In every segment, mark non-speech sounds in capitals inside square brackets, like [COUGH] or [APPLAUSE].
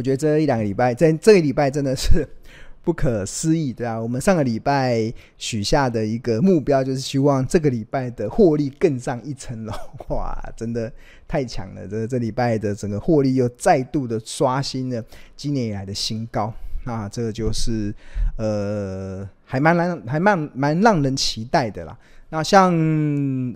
我觉得这一两个礼拜，在这个礼拜真的是。[LAUGHS] 不可思议，对啊，我们上个礼拜许下的一个目标，就是希望这个礼拜的获利更上一层楼。哇，真的太强了！这这礼拜的整个获利又再度的刷新了今年以来的新高。那这个就是呃，还蛮让还蛮蛮让人期待的啦。那像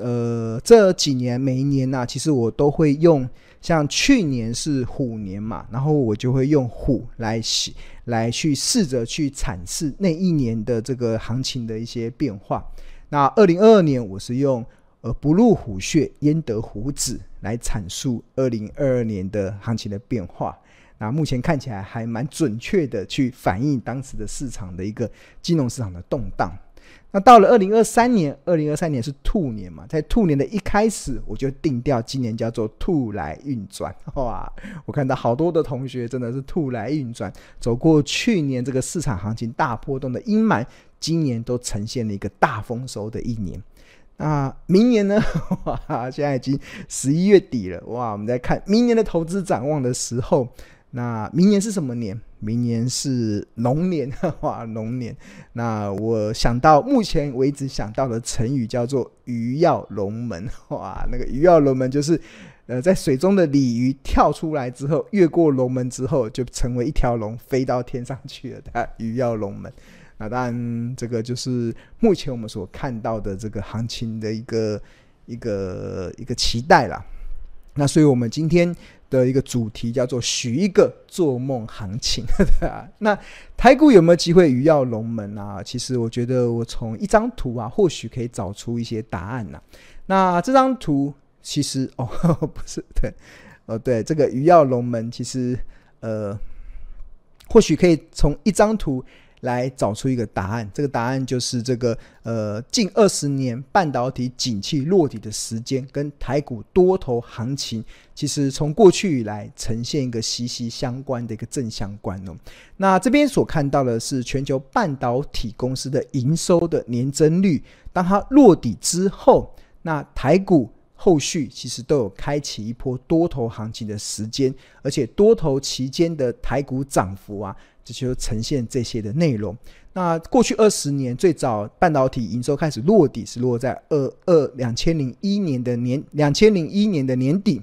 呃这几年每一年呐、啊，其实我都会用。像去年是虎年嘛，然后我就会用虎来写，来去试着去阐释那一年的这个行情的一些变化。那二零二二年我是用呃不入虎穴焉得虎子来阐述二零二二年的行情的变化。那目前看起来还蛮准确的去反映当时的市场的一个金融市场的动荡。那到了二零二三年，二零二三年是兔年嘛，在兔年的一开始，我就定调今年叫做兔来运转。哇，我看到好多的同学真的是兔来运转，走过去年这个市场行情大波动的阴霾，今年都呈现了一个大丰收的一年。那明年呢？[LAUGHS] 哇，现在已经十一月底了，哇，我们在看明年的投资展望的时候，那明年是什么年？明年是龙年，[LAUGHS] 哇，龙年。那我想到目前为止想到的成语叫做“鱼跃龙门”，[LAUGHS] 哇，那个“鱼跃龙门”就是，呃，在水中的鲤鱼跳出来之后，越过龙门之后，就成为一条龙，飞到天上去了。它“鱼跃龙门”。那当然，这个就是目前我们所看到的这个行情的一个一个一个期待啦。那所以我们今天。的一个主题叫做“许一个做梦行情”，[LAUGHS] 对啊。那台股有没有机会鱼跃龙门啊？其实我觉得，我从一张图啊，或许可以找出一些答案呐、那这张图其实 [LAUGHS] 哦，不是对，哦对，这个鱼跃龙门其实呃，或许可以从一张图。来找出一个答案，这个答案就是这个呃，近二十年半导体景气落底的时间，跟台股多头行情，其实从过去以来呈现一个息息相关的一个正相关哦。那这边所看到的是全球半导体公司的营收的年增率，当它落底之后，那台股后续其实都有开启一波多头行情的时间，而且多头期间的台股涨幅啊。这就呈现这些的内容。那过去二十年，最早半导体营收开始落底是落在二二两千零一年的年两千零一年的年底。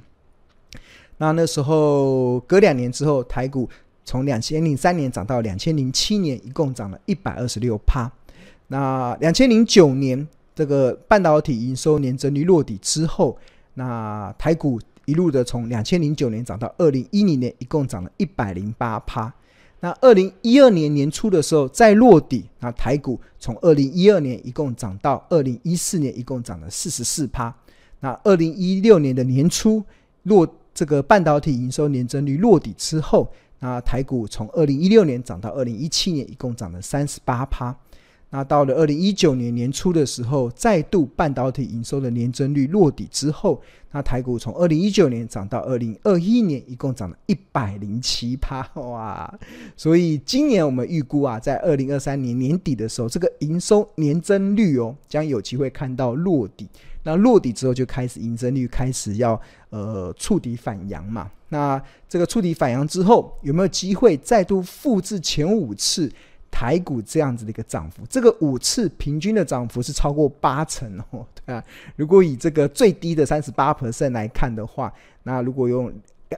那那时候隔两年之后，台股从两千零三年涨到两千零七年，一共涨了一百二十六趴。那两千零九年这个半导体营收年增率落底之后，那台股一路的从两千零九年涨到二零一零年，一共涨了一百零八趴。那二零一二年年初的时候再落底，那台股从二零一二年一共涨到二零一四年一共涨了四十四趴。那二零一六年的年初落这个半导体营收年增率落底之后，那台股从二零一六年涨到二零一七年一共涨了三十八趴。那到了二零一九年年初的时候，再度半导体营收的年增率落底之后，那台股从二零一九年涨到二零二一年，一共涨了一百零七趴，哇！所以今年我们预估啊，在二零二三年年底的时候，这个营收年增率哦，将有机会看到落底。那落底之后，就开始营增率开始要呃触底反扬嘛。那这个触底反扬之后，有没有机会再度复制前五次？台股这样子的一个涨幅，这个五次平均的涨幅是超过八成哦，[LAUGHS] 对啊。如果以这个最低的三十八 percent 来看的话，那如果用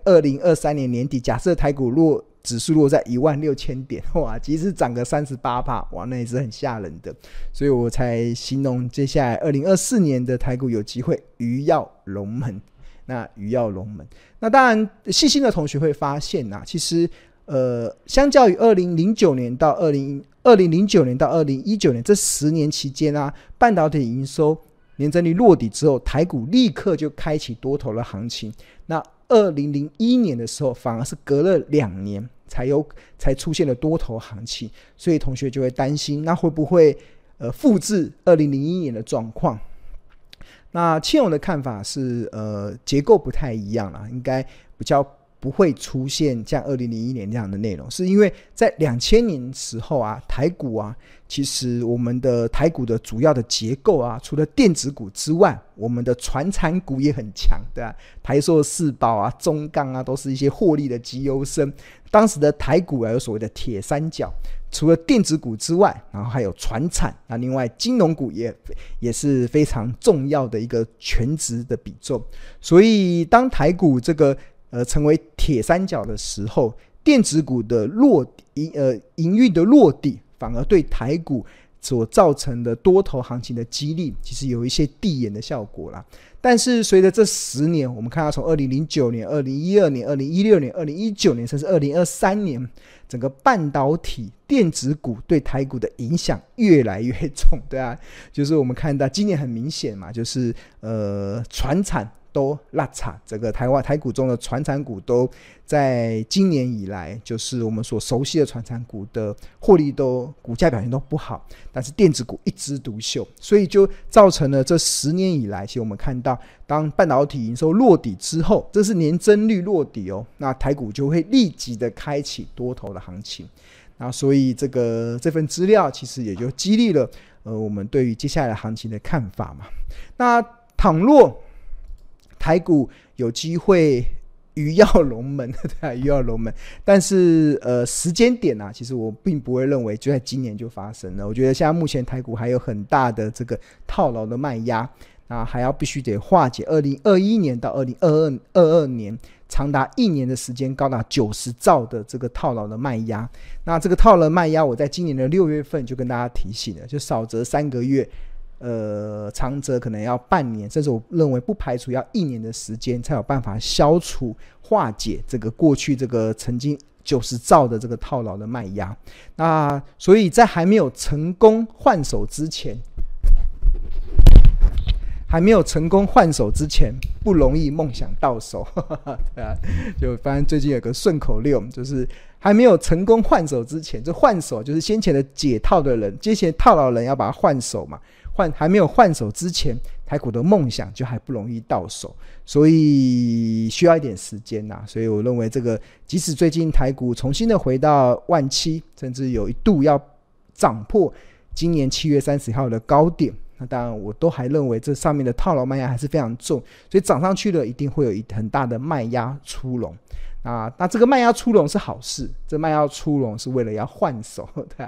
二零二三年年底，假设台股落指数落在一万六千点，哇，即使涨个三十八趴，哇，那也是很吓人的。所以我才形容接下来二零二四年的台股有机会鱼跃龙门。那鱼跃龙门，那当然细心的同学会发现呐、啊，其实。呃，相较于二零零九年到二零二零零九年到二零一九年这十年期间啊，半导体营收年增率落底之后，台股立刻就开启多头的行情。那二零零一年的时候，反而是隔了两年才有才出现了多头行情，所以同学就会担心，那会不会呃复制二零零一年的状况？那庆荣的看法是，呃，结构不太一样啦，应该比较。不会出现像二零零一年这样的内容，是因为在两千年时候啊，台股啊，其实我们的台股的主要的结构啊，除了电子股之外，我们的传产股也很强，对吧？台塑、四宝啊、中钢啊，都是一些获利的绩优生。当时的台股啊，有所谓的铁三角，除了电子股之外，然后还有传产，那另外金融股也也是非常重要的一个权值的比重。所以当台股这个呃，成为铁三角的时候，电子股的落营呃营运的落地，反而对台股所造成的多头行情的激励，其实有一些递延的效果啦。但是随着这十年，我们看到从二零零九年、二零一二年、二零一六年、二零一九年，甚至二零二三年，整个半导体电子股对台股的影响越来越重，对啊，就是我们看到今年很明显嘛，就是呃传产。都落差，整个台湾台股中的传产股都在今年以来，就是我们所熟悉的传产股的获利都股价表现都不好，但是电子股一枝独秀，所以就造成了这十年以来，其实我们看到，当半导体营收落底之后，这是年增率落底哦，那台股就会立即的开启多头的行情，那所以这个这份资料其实也就激励了呃我们对于接下来的行情的看法嘛，那倘若。台股有机会鱼跃龙门，[LAUGHS] 对啊，鱼跃龙门。但是呃，时间点啊，其实我并不会认为就在今年就发生了。我觉得现在目前台股还有很大的这个套牢的卖压，啊，还要必须得化解。二零二一年到二零二二二二年，长达一年的时间，高达九十兆的这个套牢的卖压。那这个套牢卖压，我在今年的六月份就跟大家提醒了，就少则三个月。呃，长则可能要半年，甚至我认为不排除要一年的时间，才有办法消除化解这个过去这个曾经九十兆的这个套牢的卖压。那所以在还没有成功换手之前，还没有成功换手之前，不容易梦想到手。[LAUGHS] 对啊，就反正最近有个顺口溜，就是还没有成功换手之前，就换手，就是先前的解套的人，之前套牢人要把它换手嘛。换还没有换手之前，台股的梦想就还不容易到手，所以需要一点时间呐。所以我认为，这个即使最近台股重新的回到万七，甚至有一度要涨破今年七月三十号的高点，那当然我都还认为这上面的套牢卖压还是非常重，所以涨上去了一定会有一很大的卖压出笼。啊，那这个卖压出笼是好事，这卖压出笼是为了要换手，[LAUGHS] 对，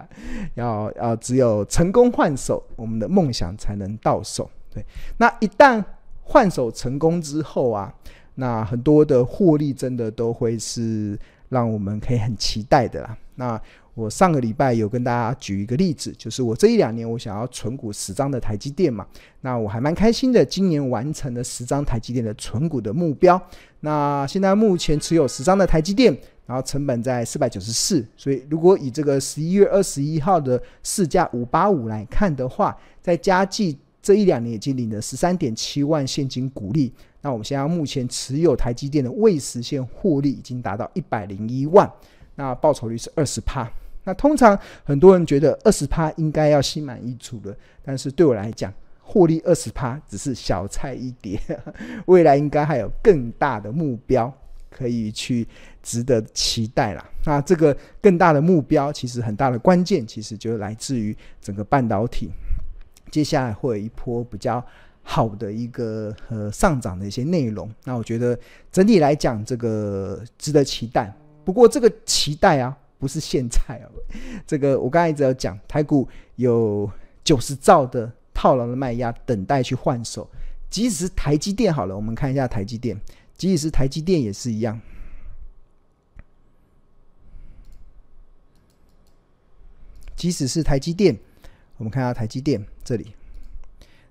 要要只有成功换手，我们的梦想才能到手。对，那一旦换手成功之后啊，那很多的获利真的都会是让我们可以很期待的啦。那我上个礼拜有跟大家举一个例子，就是我这一两年我想要存股十张的台积电嘛，那我还蛮开心的，今年完成了十张台积电的存股的目标。那现在目前持有十张的台积电，然后成本在四百九十四，所以如果以这个十一月二十一号的市价五八五来看的话，在加计这一两年已经领了十三点七万现金股利，那我们现在目前持有台积电的未实现获利已经达到一百零一万，那报酬率是二十趴。那通常很多人觉得二十趴应该要心满意足了，但是对我来讲，获利二十趴只是小菜一碟，[LAUGHS] 未来应该还有更大的目标可以去值得期待啦。那这个更大的目标，其实很大的关键，其实就来自于整个半导体，接下来会有一波比较好的一个呃上涨的一些内容。那我觉得整体来讲，这个值得期待。不过这个期待啊。不是现在哦，这个我刚才一直有讲，台股有九十兆的套牢的卖压等待去换手。即使是台积电好了，我们看一下台积电，即使是台积电也是一样。即使是台积电，我们看一下台积电这里。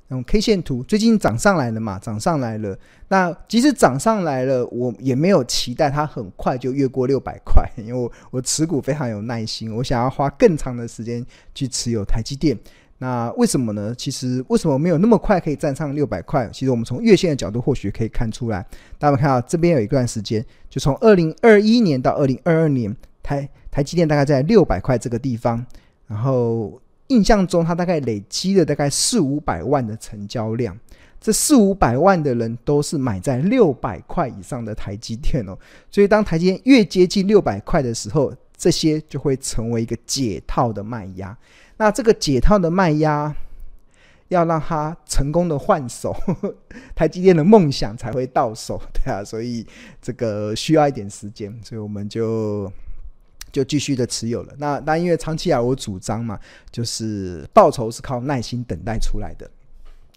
用 K 线图，最近涨上来了嘛？涨上来了。那即使涨上来了，我也没有期待它很快就越过六百块，因为我我持股非常有耐心，我想要花更长的时间去持有台积电。那为什么呢？其实为什么没有那么快可以站上六百块？其实我们从月线的角度或许可以看出来。大家看到这边有一段时间，就从二零二一年到二零二二年，台台积电大概在六百块这个地方，然后。印象中，它大概累积了大概四五百万的成交量，这四五百万的人都是买在六百块以上的台积电哦。所以当台积电越接近六百块的时候，这些就会成为一个解套的卖压。那这个解套的卖压，要让它成功的换手，[LAUGHS] 台积电的梦想才会到手，对啊，所以这个需要一点时间，所以我们就就继续的持有了。那那因为长期以来我主张嘛，就是报酬是靠耐心等待出来的，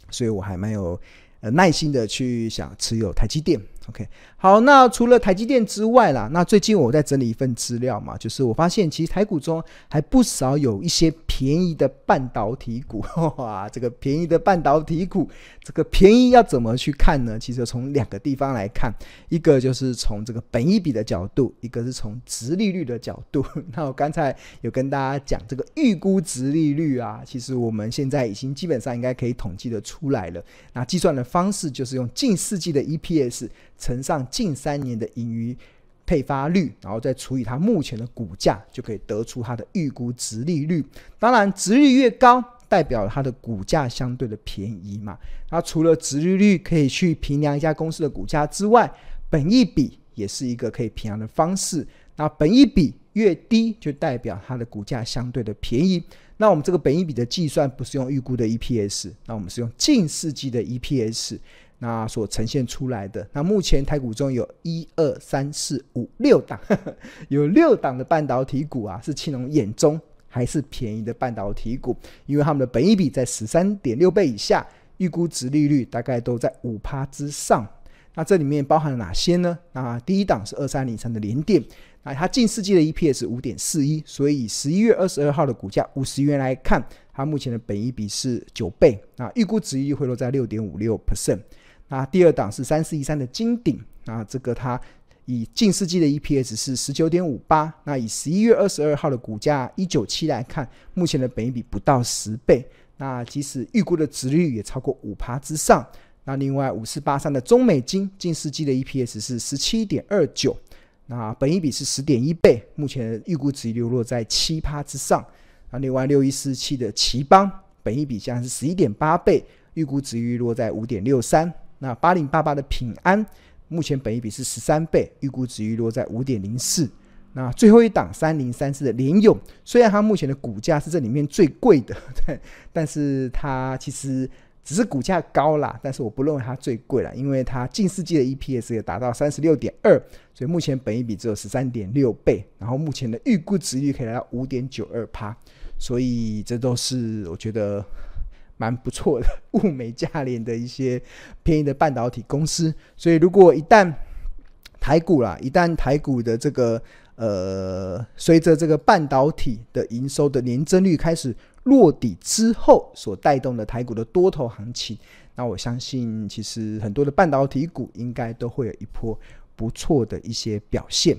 所以我还蛮有呃耐心的去想持有台积电。OK，好，那除了台积电之外啦，那最近我在整理一份资料嘛，就是我发现其实台股中还不少有一些便宜的半导体股，[LAUGHS] 哇，这个便宜的半导体股，这个便宜要怎么去看呢？其实从两个地方来看，一个就是从这个本益比的角度，一个是从殖利率的角度。[LAUGHS] 那我刚才有跟大家讲这个预估值利率啊，其实我们现在已经基本上应该可以统计得出来了。那计算的方式就是用近四季的 EPS。乘上近三年的盈余配发率，然后再除以它目前的股价，就可以得出它的预估值利率。当然，值率越高，代表它的股价相对的便宜嘛。那除了值利率可以去评量一家公司的股价之外，本益比也是一个可以评量的方式。那本益比越低，就代表它的股价相对的便宜。那我们这个本益比的计算不是用预估的 EPS，那我们是用近四季的 EPS。那所呈现出来的，那目前台股中有一二三四五六档，[LAUGHS] 有六档的半导体股啊，是青龙眼中还是便宜的半导体股，因为他们的本益比在十三点六倍以下，预估值利率大概都在五趴之上。那这里面包含了哪些呢？那第一档是二三零三的联电，那它近四季的 EPS 五点四一，所以十一月二十二号的股价五十元来看，它目前的本益比是九倍，那预估值利率会落在六点五六 percent。那第二档是三四一三的金鼎，那这个它以近四季的 EPS 是十九点五八，那以十一月二十二号的股价一九七来看，目前的本益比不到十倍，那即使预估的值率也超过五趴之上。那另外五四八三的中美金，近四季的 EPS 是十七点二九，那本益比是十点一倍，目前预估值流落在七趴之上。那另外六一四七的奇邦，本益比现在是十一点八倍，预估殖利率落在五点六三。那八零八八的平安，目前本益比是十三倍，预估值预落在五点零四。那最后一档三零三四的联咏，虽然它目前的股价是这里面最贵的，对，但是它其实只是股价高啦，但是我不认为它最贵啦，因为它近四季的 EPS 也达到三十六点二，所以目前本益比只有十三点六倍，然后目前的预估值率可以来到五点九二趴，所以这都是我觉得。蛮不错的，[LAUGHS] 物美价廉的一些便宜的半导体公司。所以，如果一旦台股啦，一旦台股的这个呃，随着这个半导体的营收的年增率开始落底之后，所带动的台股的多头行情，那我相信，其实很多的半导体股应该都会有一波不错的一些表现。